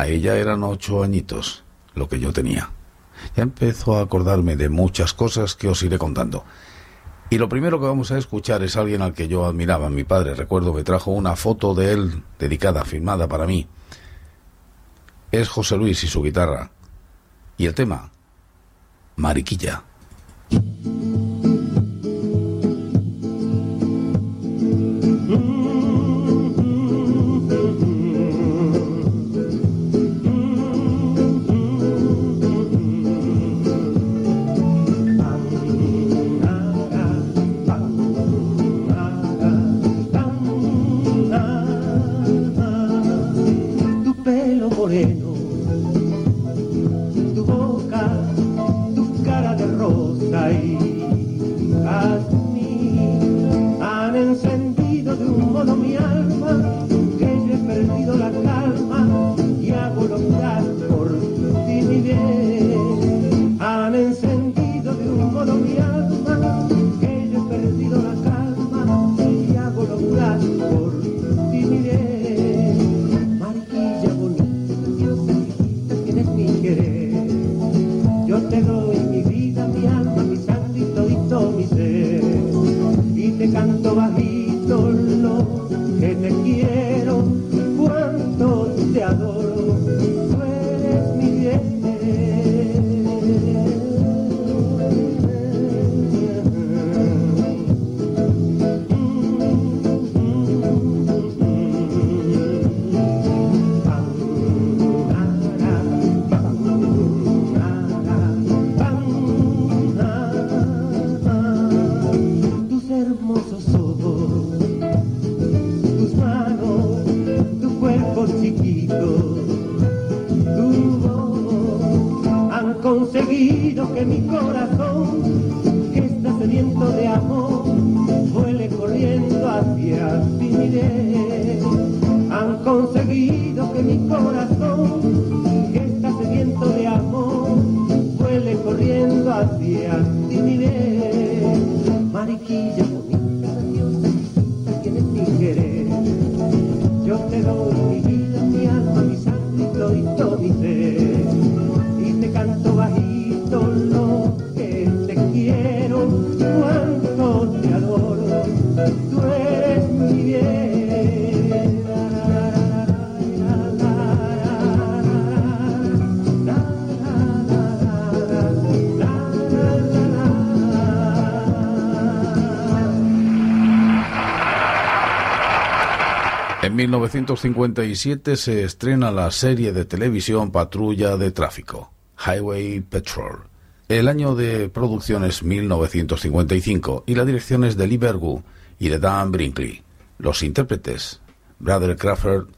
A ella eran ocho añitos, lo que yo tenía. Ya empezó a acordarme de muchas cosas que os iré contando. Y lo primero que vamos a escuchar es alguien al que yo admiraba. Mi padre, recuerdo, me trajo una foto de él dedicada, firmada para mí. Es José Luis y su guitarra. Y el tema, Mariquilla. En 1957 se estrena la serie de televisión Patrulla de Tráfico, Highway Patrol. El año de producción es 1955 y la dirección es de Lee Bergu y de Dan Brinkley. Los intérpretes, Brother Crawford,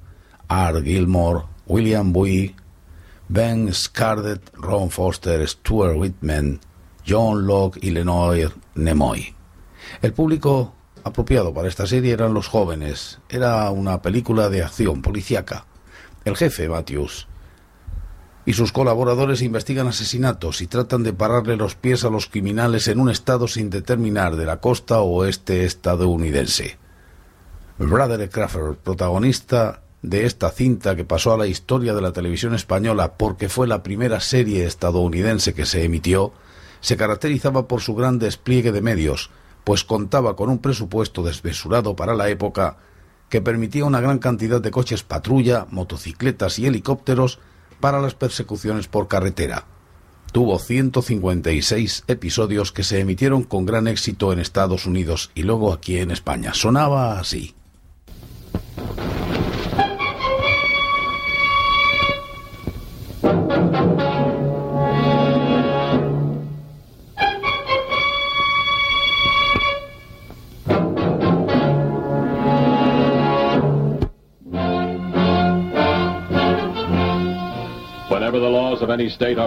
R. Gilmore, William Bowie, Ben Scarlett, Ron Foster, Stuart Whitman, John Locke y Lenoir Nimoy. El público apropiado para esta serie eran los jóvenes. Era una película de acción policíaca. El jefe, Matthews, y sus colaboradores investigan asesinatos y tratan de pararle los pies a los criminales en un estado sin determinar de la costa oeste estadounidense. Brother Crawford, protagonista de esta cinta que pasó a la historia de la televisión española porque fue la primera serie estadounidense que se emitió, se caracterizaba por su gran despliegue de medios, pues contaba con un presupuesto desmesurado para la época que permitía una gran cantidad de coches patrulla, motocicletas y helicópteros para las persecuciones por carretera. Tuvo 156 episodios que se emitieron con gran éxito en Estados Unidos y luego aquí en España. Sonaba así.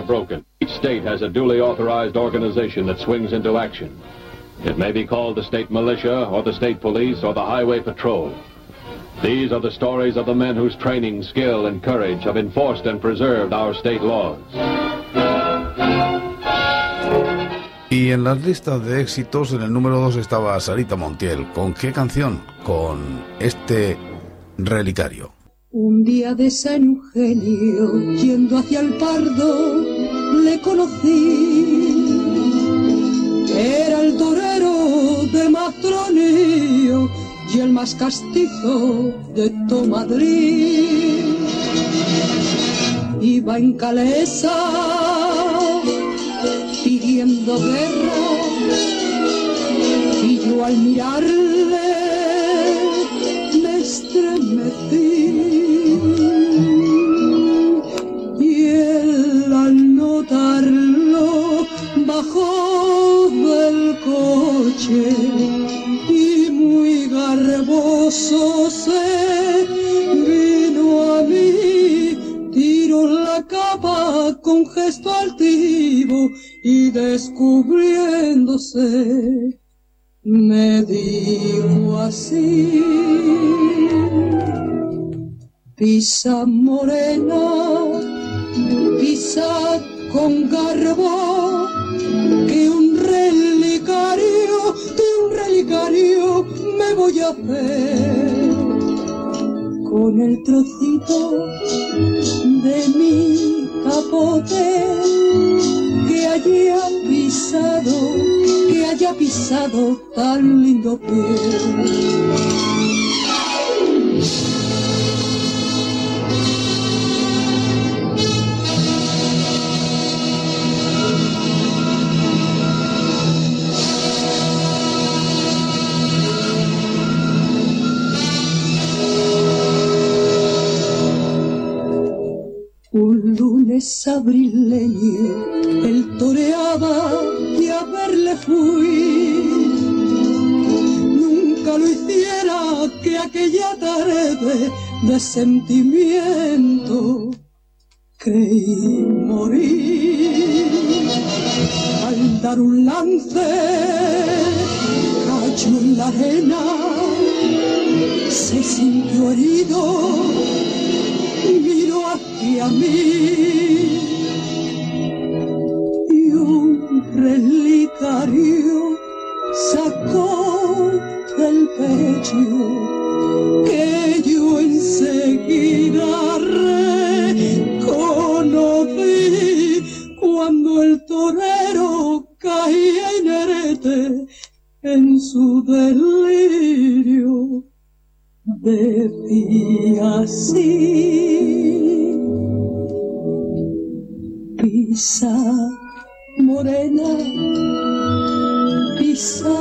Broken. Each state has a duly authorized organization that swings into action. It may be called the state militia, or the state police, or the highway patrol. These are the stories of the men whose training, skill, and courage have enforced and preserved our state laws. Y en las listas de éxitos, en el número 2 estaba Sarita Montiel. ¿Con qué canción? Con este relicario. Un día de San Eugenio, yendo hacia el Pardo, le conocí. Era el torero de Matronío y el más castizo de todo Madrid. Iba en calesa pidiendo guerra y yo al mirarle me estremecí coche y muy garboso se vino a mí tiró la capa con gesto altivo y descubriéndose me dijo así pisa morena pisa con garbo me voy a hacer con el trocito de mi capote que haya pisado, que haya pisado tan lindo pie. Abrileño, él toreaba y a verle fui. Nunca lo hiciera que aquella tarde de sentimiento creí morir. Al dar un lance, cayó en la arena, se sintió herido miró hacia mí relicario sacó del pecho que yo enseguida reconocí cuando el torero caía inerte en su delirio. Decía así, pisa morena, pisa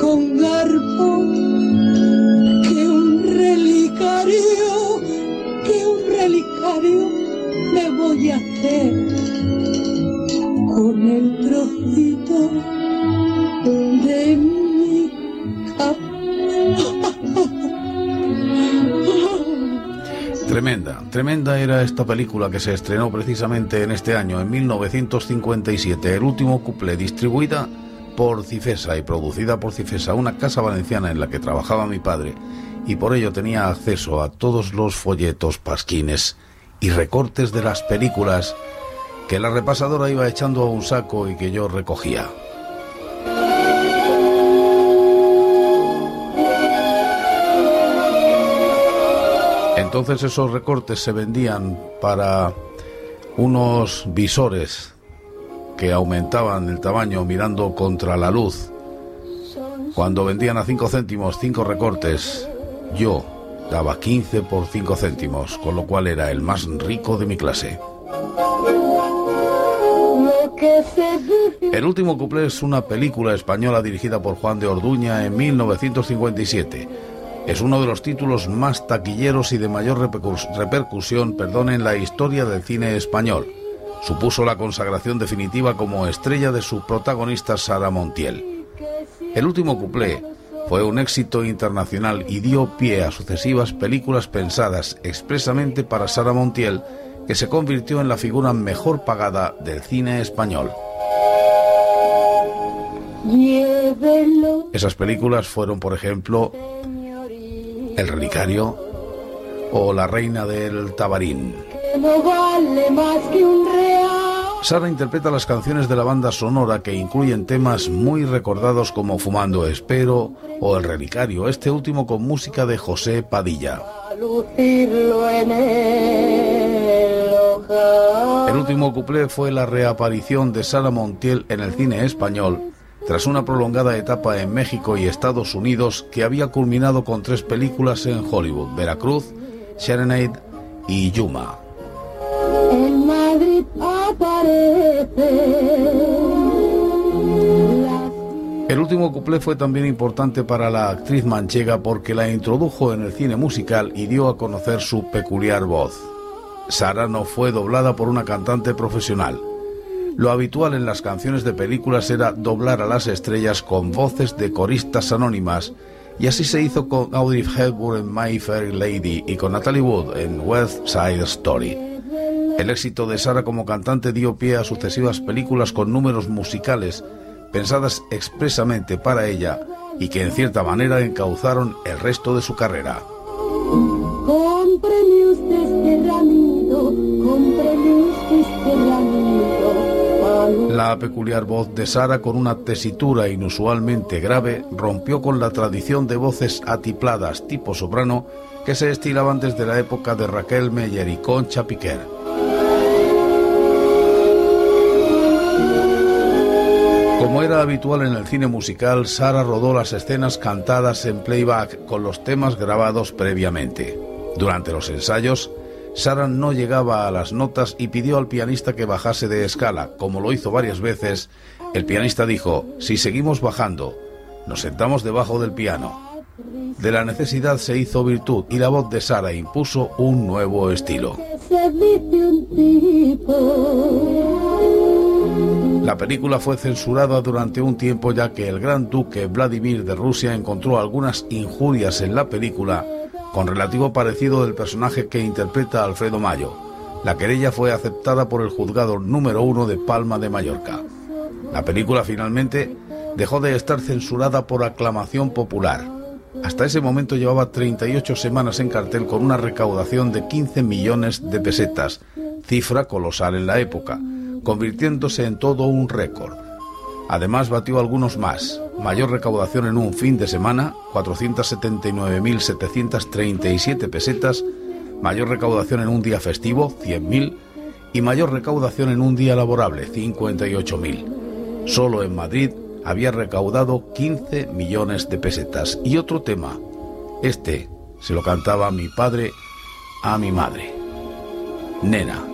con garbo, que un relicario, que un relicario me voy a hacer Tremenda, tremenda era esta película que se estrenó precisamente en este año, en 1957. El último couple distribuida por Cifesa y producida por Cifesa, una casa valenciana en la que trabajaba mi padre, y por ello tenía acceso a todos los folletos, pasquines y recortes de las películas que la repasadora iba echando a un saco y que yo recogía. Entonces esos recortes se vendían para unos visores que aumentaban el tamaño mirando contra la luz. Cuando vendían a 5 céntimos 5 recortes, yo daba 15 por 5 céntimos, con lo cual era el más rico de mi clase. El último cuplé es una película española dirigida por Juan de Orduña en 1957. Es uno de los títulos más taquilleros y de mayor repercusión perdón, en la historia del cine español. Supuso la consagración definitiva como estrella de su protagonista Sara Montiel. El último cuplé fue un éxito internacional y dio pie a sucesivas películas pensadas expresamente para Sara Montiel que se convirtió en la figura mejor pagada del cine español. Esas películas fueron, por ejemplo, El Relicario o La Reina del Tabarín. Sara interpreta las canciones de la banda sonora que incluyen temas muy recordados como Fumando Espero o El Relicario, este último con música de José Padilla. El último cuplé fue la reaparición de Sara Montiel en el cine español tras una prolongada etapa en México y Estados Unidos que había culminado con tres películas en Hollywood, Veracruz, Serenade y Yuma. El último cuplé fue también importante para la actriz manchega porque la introdujo en el cine musical y dio a conocer su peculiar voz. Sara no fue doblada por una cantante profesional. Lo habitual en las canciones de películas era doblar a las estrellas con voces de coristas anónimas, y así se hizo con Audrey Hepburn en My Fair Lady y con Natalie Wood en West Side Story. El éxito de Sara como cantante dio pie a sucesivas películas con números musicales pensadas expresamente para ella y que en cierta manera encauzaron el resto de su carrera. La peculiar voz de Sara con una tesitura inusualmente grave rompió con la tradición de voces atipladas tipo soprano que se estilaban desde la época de Raquel Meyer y Concha Piquer. Como era habitual en el cine musical, Sara rodó las escenas cantadas en playback con los temas grabados previamente. Durante los ensayos, Sara no llegaba a las notas y pidió al pianista que bajase de escala. Como lo hizo varias veces, el pianista dijo, si seguimos bajando, nos sentamos debajo del piano. De la necesidad se hizo virtud y la voz de Sara impuso un nuevo estilo. La película fue censurada durante un tiempo ya que el gran duque Vladimir de Rusia encontró algunas injurias en la película con relativo parecido del personaje que interpreta Alfredo Mayo. La querella fue aceptada por el juzgado número uno de Palma de Mallorca. La película finalmente dejó de estar censurada por aclamación popular. Hasta ese momento llevaba 38 semanas en cartel con una recaudación de 15 millones de pesetas, cifra colosal en la época, convirtiéndose en todo un récord. Además batió algunos más. Mayor recaudación en un fin de semana, 479.737 pesetas. Mayor recaudación en un día festivo, 100.000. Y mayor recaudación en un día laborable, 58.000. Solo en Madrid había recaudado 15 millones de pesetas. Y otro tema, este se lo cantaba mi padre a mi madre. Nena.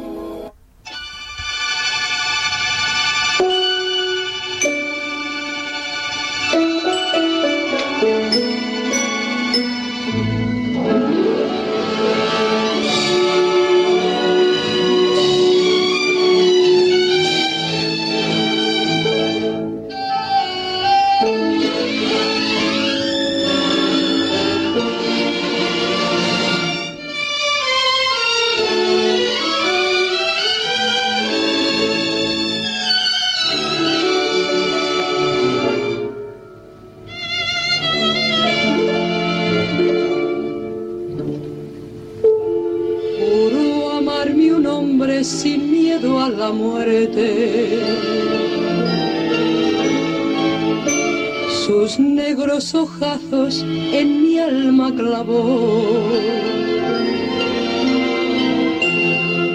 En mi alma clavó.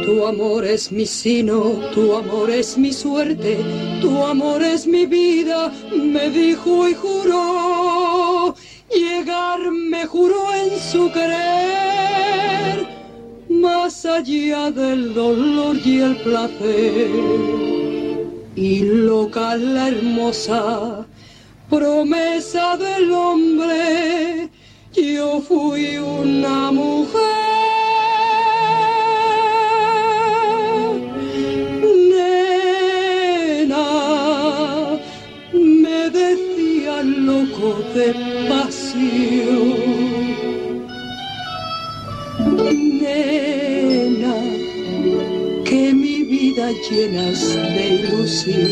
Tu amor es mi sino, tu amor es mi suerte, tu amor es mi vida, me dijo y juró. Llegar me juró en su querer, más allá del dolor y el placer. Y loca la hermosa promesa del hombre, yo fui una mujer. Me decía loco de pasión. Nena, vida llenas de ilusión.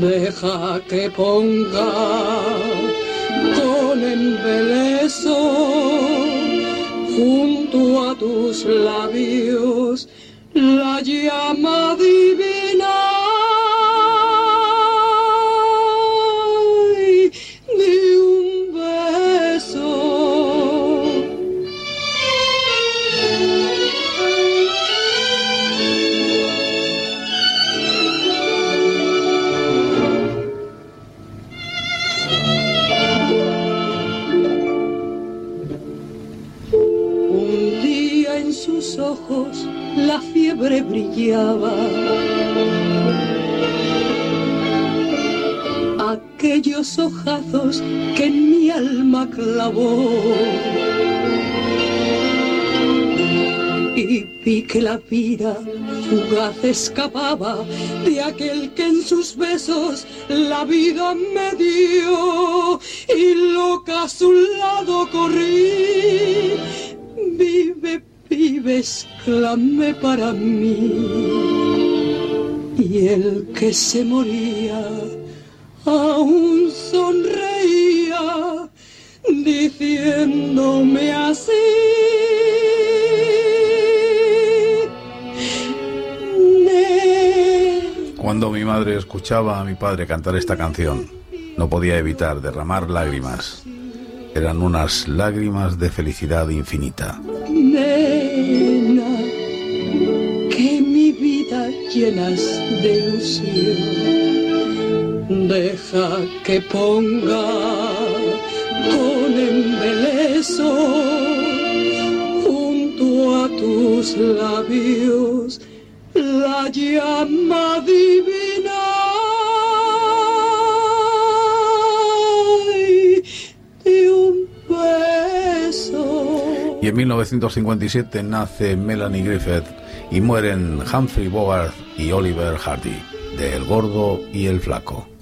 Deja que ponga con embeleso junto a tus labios la llama divina. Aquellos ojazos que en mi alma clavó. Y vi que la vida fugaz escapaba de aquel que en sus besos la vida me dio. Y loca a su lado corrí. Vive vives, clame para mí. Y el que se moría aún sonreía, diciéndome así. Cuando mi madre escuchaba a mi padre cantar esta canción, no podía evitar derramar lágrimas. Eran unas lágrimas de felicidad infinita. Vida llenas de ilusión. Deja que ponga con embeleso junto a tus labios la llama divina. en 1957 nace Melanie Griffith y mueren Humphrey Bogart y Oliver Hardy, de El Gordo y el Flaco.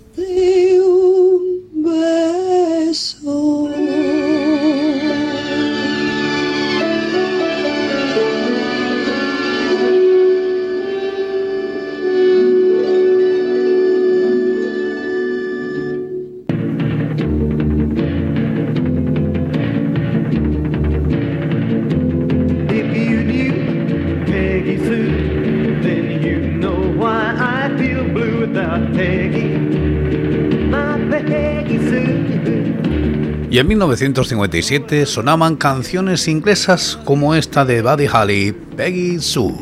Y en 1957 sonaban canciones inglesas como esta de Buddy Holly, Peggy Sue.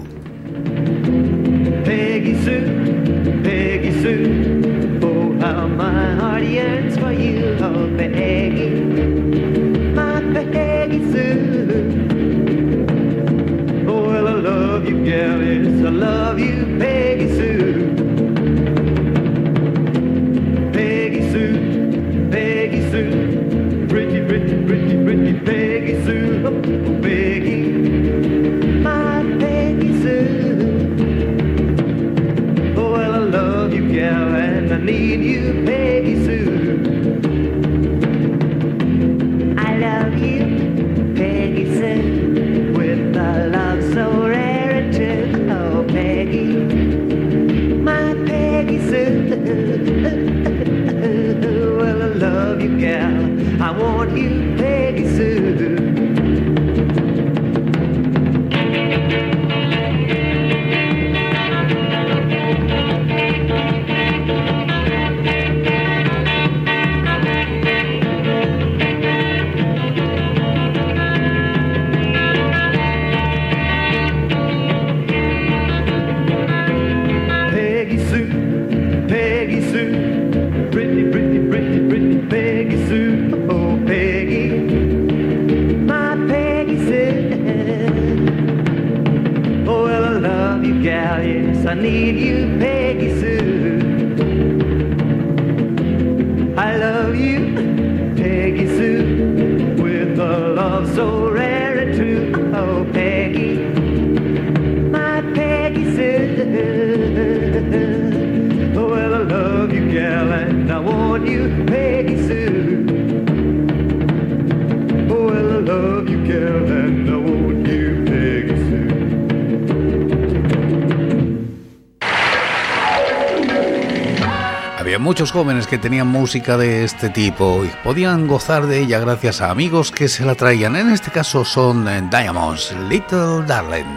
Jóvenes que tenían música de este tipo y podían gozar de ella gracias a amigos que se la traían. En este caso son eh, Diamonds, Little Darling.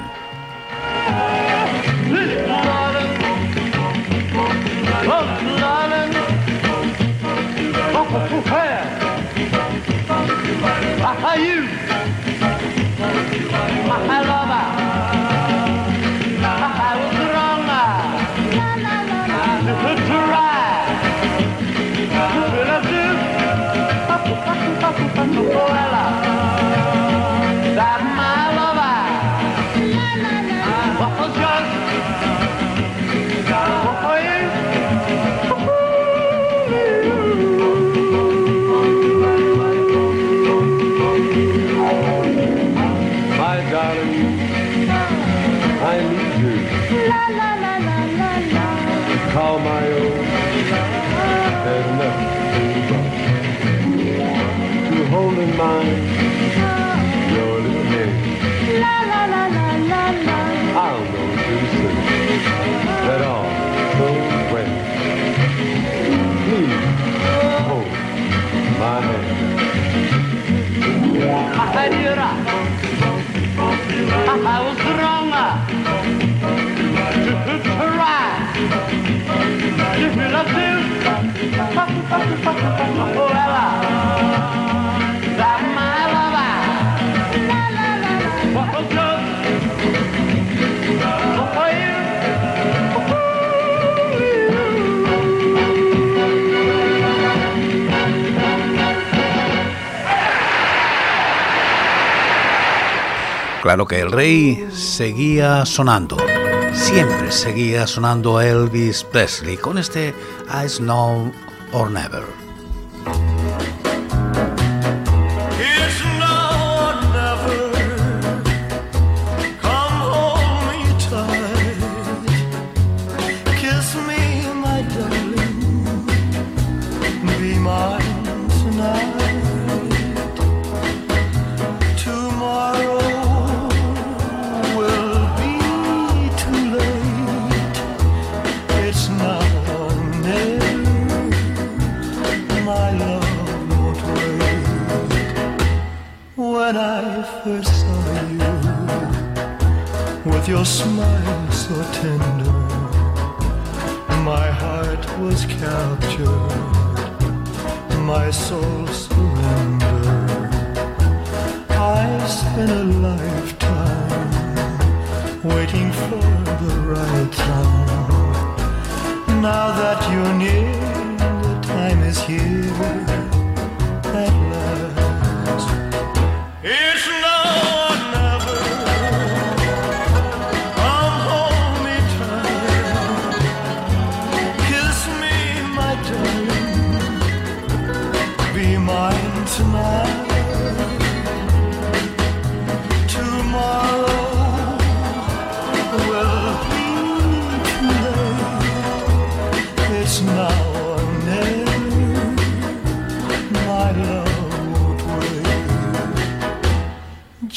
mine. You're little me. La la la la la la. I'll know too soon that all goes well. Please hold my hand. I had you right. I was wrong. To try. If you love you, oh, well, I. Claro que el rey seguía sonando. Siempre seguía sonando Elvis Presley con este I Know or Never.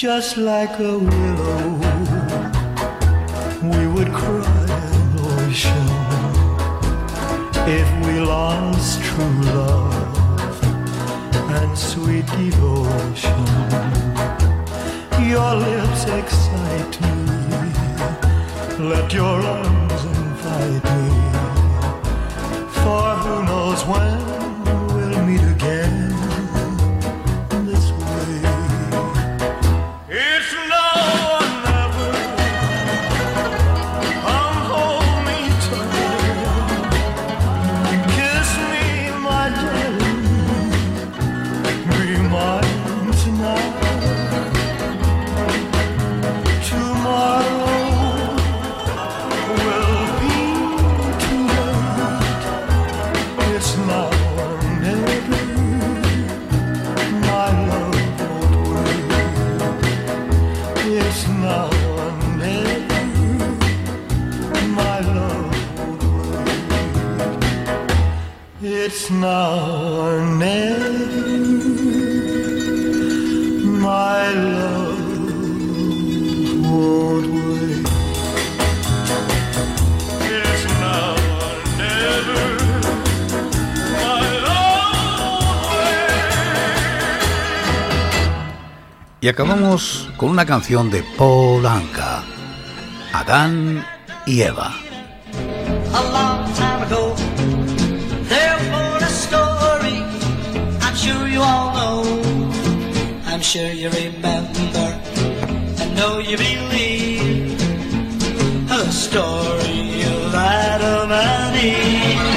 Just like a willow, we would cry an ocean if we lost true love and sweet devotion. Your lips excite me, let your arms invite acabamos con una canción de Paul Anka, Adán y Eva. I'm sure you. I'm sure you remember and know you believe a story of Adam and.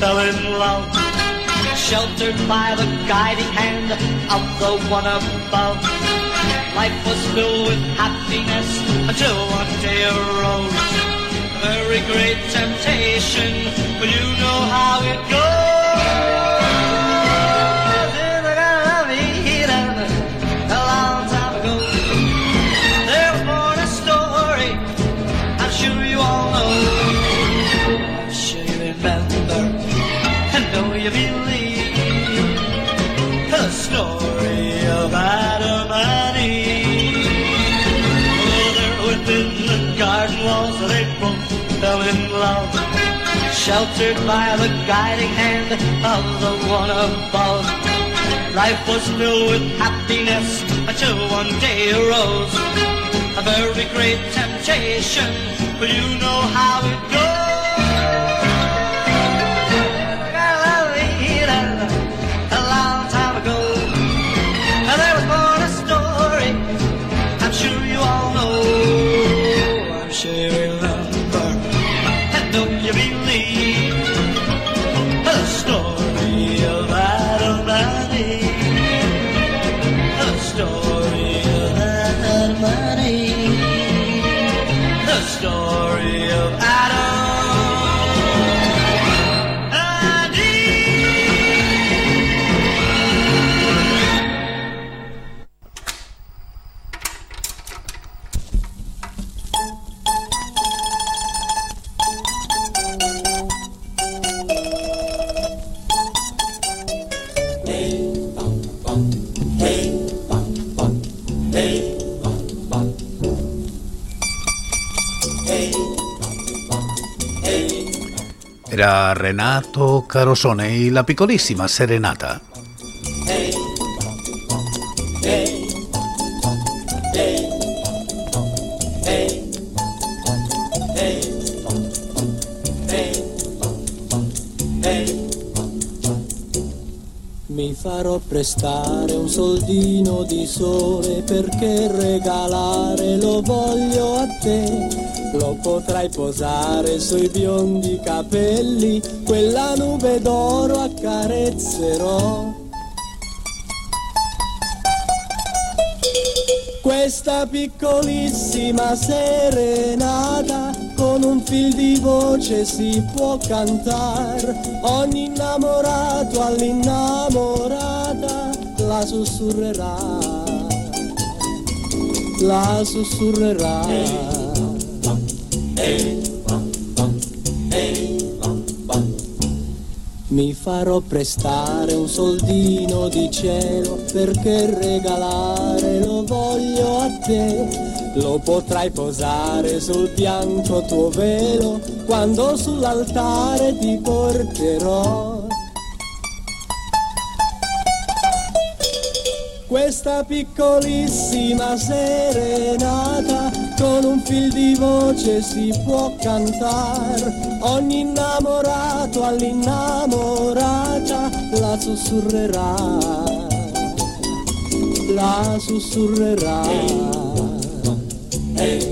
Fell in love sheltered by the guiding hand of the one above. Life was filled with happiness until one day arose very great temptation. But you know how it goes. Sheltered by the guiding hand of the one above. Life was filled with happiness until one day arose a very great temptation, but you know how it goes. Renato Carosone y la picolísima Serenata. Mi farò prestare un soldino di sole perché regalare lo voglio a te. Lo potrai posare sui biondi capelli, quella nube d'oro accarezzerò. Questa piccolissima serenata con un fil di voce si può cantare. Ogni innamorato all'innamorata la sussurrerà, la sussurrerà. Mi farò prestare un soldino di cielo perché regalare lo voglio a te. Lo potrai posare sul bianco tuo velo quando sull'altare ti porterò. Questa piccolissima serenata con un fil di voce si può cantare ogni innamorato all'innamorata la sussurrerà la sussurrerà hey. Hey.